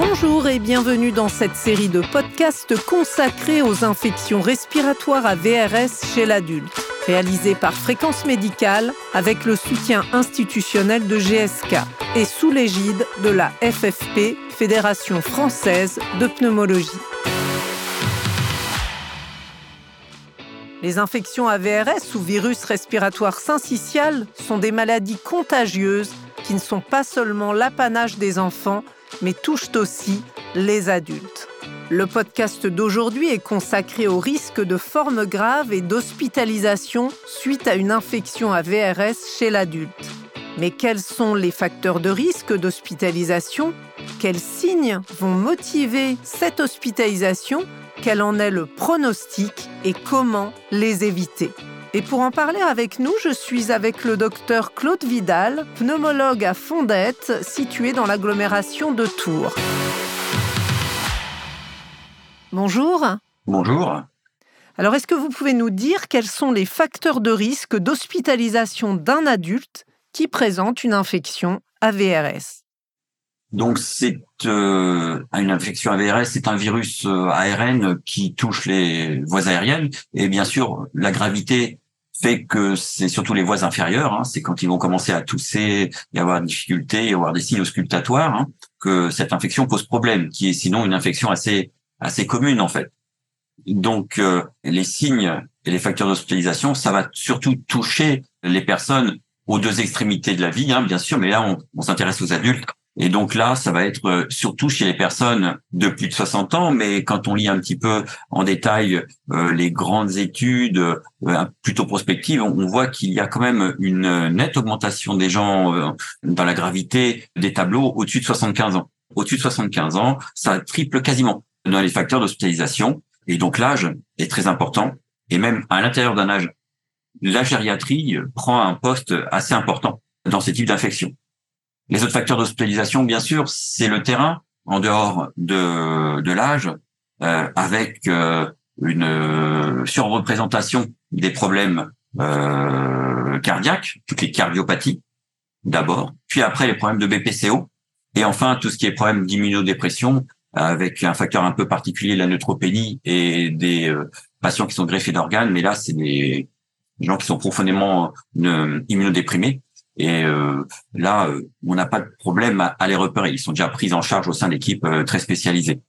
Bonjour et bienvenue dans cette série de podcasts consacrés aux infections respiratoires à VRS chez l'adulte, réalisée par Fréquence Médicale avec le soutien institutionnel de GSK et sous l'égide de la FFP, Fédération française de pneumologie. Les infections à VRS ou virus respiratoire syncytial sont des maladies contagieuses qui ne sont pas seulement l'apanage des enfants, mais touchent aussi les adultes. Le podcast d'aujourd'hui est consacré au risque de formes graves et d'hospitalisation suite à une infection à VRS chez l'adulte. Mais quels sont les facteurs de risque d'hospitalisation? Quels signes vont motiver cette hospitalisation? Quel en est le pronostic et comment les éviter? Et pour en parler avec nous, je suis avec le docteur Claude Vidal, pneumologue à Fondette, situé dans l'agglomération de Tours. Bonjour. Bonjour. Alors, est-ce que vous pouvez nous dire quels sont les facteurs de risque d'hospitalisation d'un adulte qui présente une infection AVRS donc c'est euh, une infection AVRS, c'est un virus euh, ARN qui touche les voies aériennes et bien sûr la gravité fait que c'est surtout les voies inférieures, hein, c'est quand ils vont commencer à tousser, y avoir des difficultés, y avoir des signes auscultatoires, hein, que cette infection pose problème, qui est sinon une infection assez assez commune en fait. Donc euh, les signes et les facteurs d'hospitalisation, ça va surtout toucher les personnes aux deux extrémités de la vie, hein, bien sûr, mais là on, on s'intéresse aux adultes et donc là, ça va être euh, surtout chez les personnes de plus de 60 ans, mais quand on lit un petit peu en détail euh, les grandes études euh, plutôt prospectives, on, voit qu'il y a quand même une nette augmentation des gens dans la gravité des tableaux au-dessus de 75 ans. Au-dessus de 75 ans, ça triple quasiment dans les facteurs d'hospitalisation. Et donc l'âge est très important. Et même à l'intérieur d'un âge, la gériatrie prend un poste assez important dans ces types d'infections. Les autres facteurs d'hospitalisation, bien sûr, c'est le terrain en dehors de, de l'âge, euh, avec euh, une euh, surreprésentation des problèmes euh, cardiaques, toutes les cardiopathies d'abord, puis après les problèmes de BPCO, et enfin tout ce qui est problème d'immunodépression, avec un facteur un peu particulier, la neutropénie et des patients qui sont greffés d'organes, mais là c'est des gens qui sont profondément immunodéprimés et euh, là, euh, on n'a pas de problème à, les repérer. Ils sont déjà pris en charge au sein d'équipes euh, très spécialisées.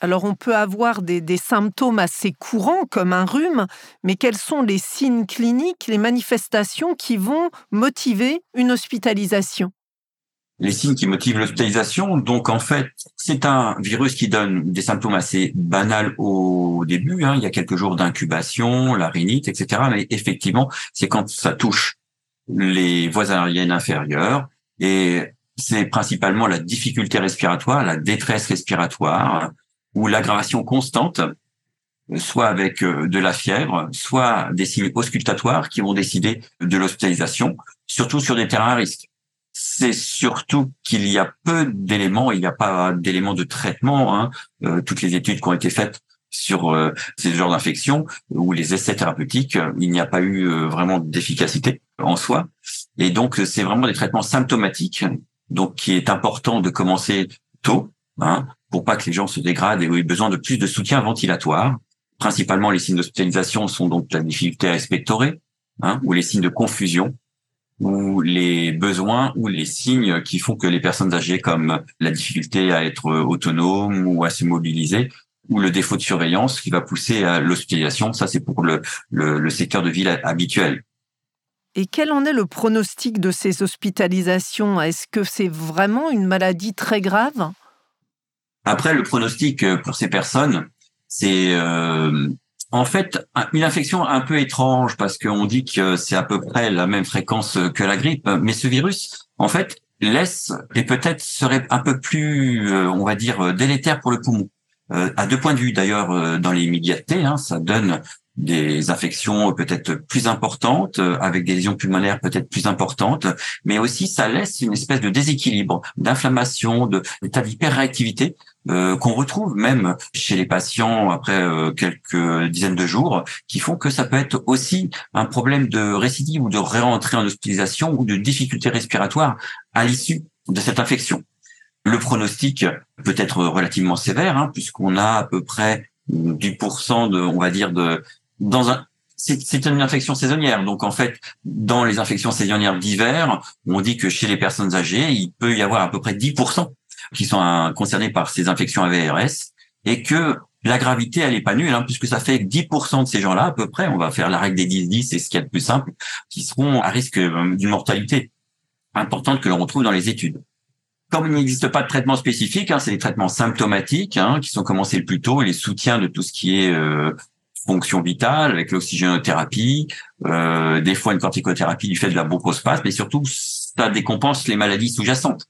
Alors on peut avoir des, des, symptômes assez courants comme un rhume, mais quels sont les signes cliniques, les manifestations qui vont motiver une hospitalisation? Les signes qui motivent l'hospitalisation. Donc en fait, c'est un virus qui donne des symptômes assez banals au début. Hein. Il y a quelques jours d'incubation, la rhinite, etc. Mais effectivement, c'est quand ça touche les voies aériennes inférieures et c'est principalement la difficulté respiratoire, la détresse respiratoire ou l'aggravation constante, soit avec euh, de la fièvre, soit des signes auscultatoires qui vont décider de l'hospitalisation, surtout sur des terrains à risque. C'est surtout qu'il y a peu d'éléments, il n'y a pas d'éléments de traitement. Hein. Euh, toutes les études qui ont été faites sur euh, ces genres d'infections ou les essais thérapeutiques, il n'y a pas eu vraiment d'efficacité en soi. Et donc, c'est vraiment des traitements symptomatiques, donc qui est important de commencer tôt, hein, pour pas que les gens se dégradent et aient besoin de plus de soutien ventilatoire. Principalement, les signes d'hospitalisation sont donc la difficulté à respirer, hein, ou les signes de confusion, ou les besoins ou les signes qui font que les personnes âgées, comme la difficulté à être autonome ou à se mobiliser, ou le défaut de surveillance qui va pousser à l'hospitalisation. Ça, c'est pour le, le, le secteur de ville habituel. Et quel en est le pronostic de ces hospitalisations? Est-ce que c'est vraiment une maladie très grave? Après, le pronostic euh, pour ces personnes, c'est euh, en fait une infection un peu étrange parce qu'on dit que c'est à peu près la même fréquence que la grippe, mais ce virus, en fait, laisse et peut-être serait un peu plus, euh, on va dire, délétère pour le poumon. à deux points de vue d'ailleurs dans les immédiatetés, hein, ça donne des infections peut-être plus importantes, euh, avec des lésions pulmonaires peut-être plus importantes, mais aussi ça laisse une espèce de déséquilibre, d'inflammation, d'état d'hyperréactivité euh, qu'on retrouve même chez les patients après euh, quelques dizaines de jours, qui font que ça peut être aussi un problème de récidive ou de réentrée en hospitalisation ou de difficulté respiratoire à l'issue de cette infection. Le pronostic peut être relativement sévère, hein, puisqu'on a à peu près 10% de, on va dire, de dans un c'est une infection saisonnière. Donc en fait, dans les infections saisonnières d'hiver, on dit que chez les personnes âgées, il peut y avoir à peu près 10% qui sont concernés par ces infections AVRS et que la gravité, elle est pas nulle, hein, puisque ça fait 10% de ces gens-là, à peu près, on va faire la règle des 10-10, c'est ce qu'il y a de plus simple, qui seront à risque euh, d'une mortalité importante que l'on retrouve dans les études. Comme il n'existe pas de traitement spécifique, hein, c'est des traitements symptomatiques hein, qui sont commencés le plus tôt et les soutiens de tout ce qui est euh, fonction vitale avec l'oxygénothérapie, euh, des fois une corticothérapie du fait de la bronchospasme, mais surtout ça décompense les maladies sous-jacentes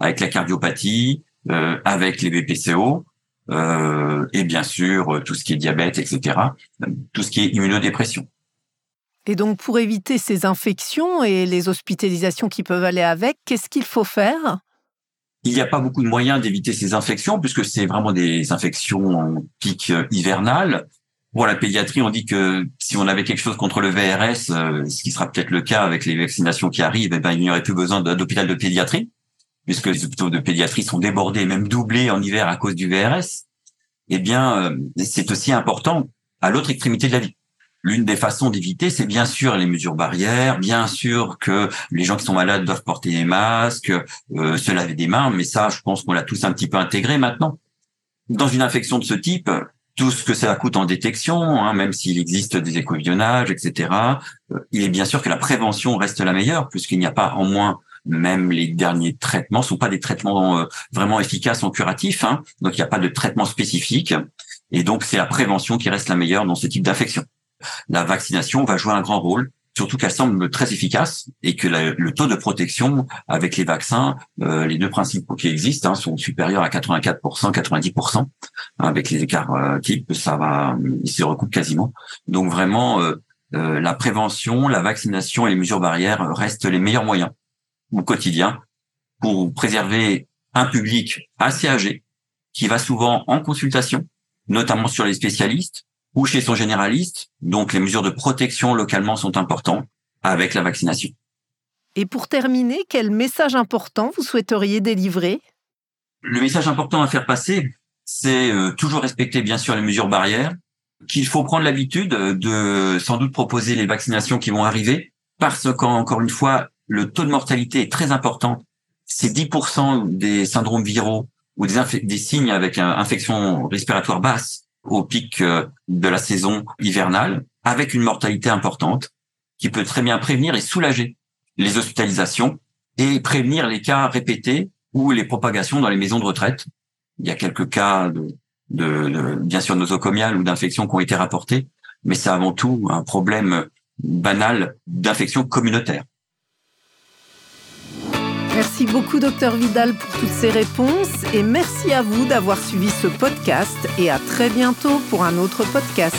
avec la cardiopathie, euh, avec les BPCO. Euh, et bien sûr tout ce qui est diabète, etc., tout ce qui est immunodépression. Et donc, pour éviter ces infections et les hospitalisations qui peuvent aller avec, qu'est-ce qu'il faut faire? Il n'y a pas beaucoup de moyens d'éviter ces infections puisque c'est vraiment des infections en pic euh, hivernal. Pour la pédiatrie, on dit que si on avait quelque chose contre le VRS, euh, ce qui sera peut-être le cas avec les vaccinations qui arrivent, eh ben, il n'y aurait plus besoin d'hôpital de pédiatrie puisque les hôpitaux de pédiatrie sont débordés, même doublés en hiver à cause du VRS. Eh bien, euh, c'est aussi important à l'autre extrémité de la vie. L'une des façons d'éviter, c'est bien sûr les mesures barrières, bien sûr que les gens qui sont malades doivent porter des masques, euh, se laver des mains, mais ça, je pense qu'on l'a tous un petit peu intégré maintenant. Dans une infection de ce type, tout ce que ça coûte en détection, hein, même s'il existe des écovillonnages, etc., euh, il est bien sûr que la prévention reste la meilleure, puisqu'il n'y a pas en moins même les derniers traitements sont pas des traitements euh, vraiment efficaces en curatif, hein, donc il n'y a pas de traitement spécifique, et donc c'est la prévention qui reste la meilleure dans ce type d'infection la vaccination va jouer un grand rôle surtout qu'elle semble très efficace et que le taux de protection avec les vaccins, euh, les deux principaux qui existent, hein, sont supérieurs à 84%, 90%. Avec les écarts euh, types, ça va, ils se recoupent quasiment. Donc vraiment, euh, la prévention, la vaccination et les mesures barrières restent les meilleurs moyens au quotidien pour préserver un public assez âgé qui va souvent en consultation, notamment sur les spécialistes, ou chez son généraliste. Donc les mesures de protection localement sont importantes avec la vaccination. Et pour terminer, quel message important vous souhaiteriez délivrer? Le message important à faire passer, c'est euh, toujours respecter bien sûr les mesures barrières, qu'il faut prendre l'habitude de sans doute proposer les vaccinations qui vont arriver, parce qu'encore une fois, le taux de mortalité est très important. C'est 10% des syndromes viraux ou des, des signes avec une infection respiratoire basse au pic euh, de la saison hivernale, avec une mortalité importante, qui peut très bien prévenir et soulager les hospitalisations et prévenir les cas répétés ou les propagations dans les maisons de retraite. Il y a quelques cas de, de, bien sûr nosocomiales ou d'infections qui ont été rapportés, mais c'est avant tout un problème banal d'infection communautaire. Merci beaucoup, docteur Vidal, pour toutes ces réponses et merci à vous d'avoir suivi ce podcast et à très bientôt pour un autre podcast.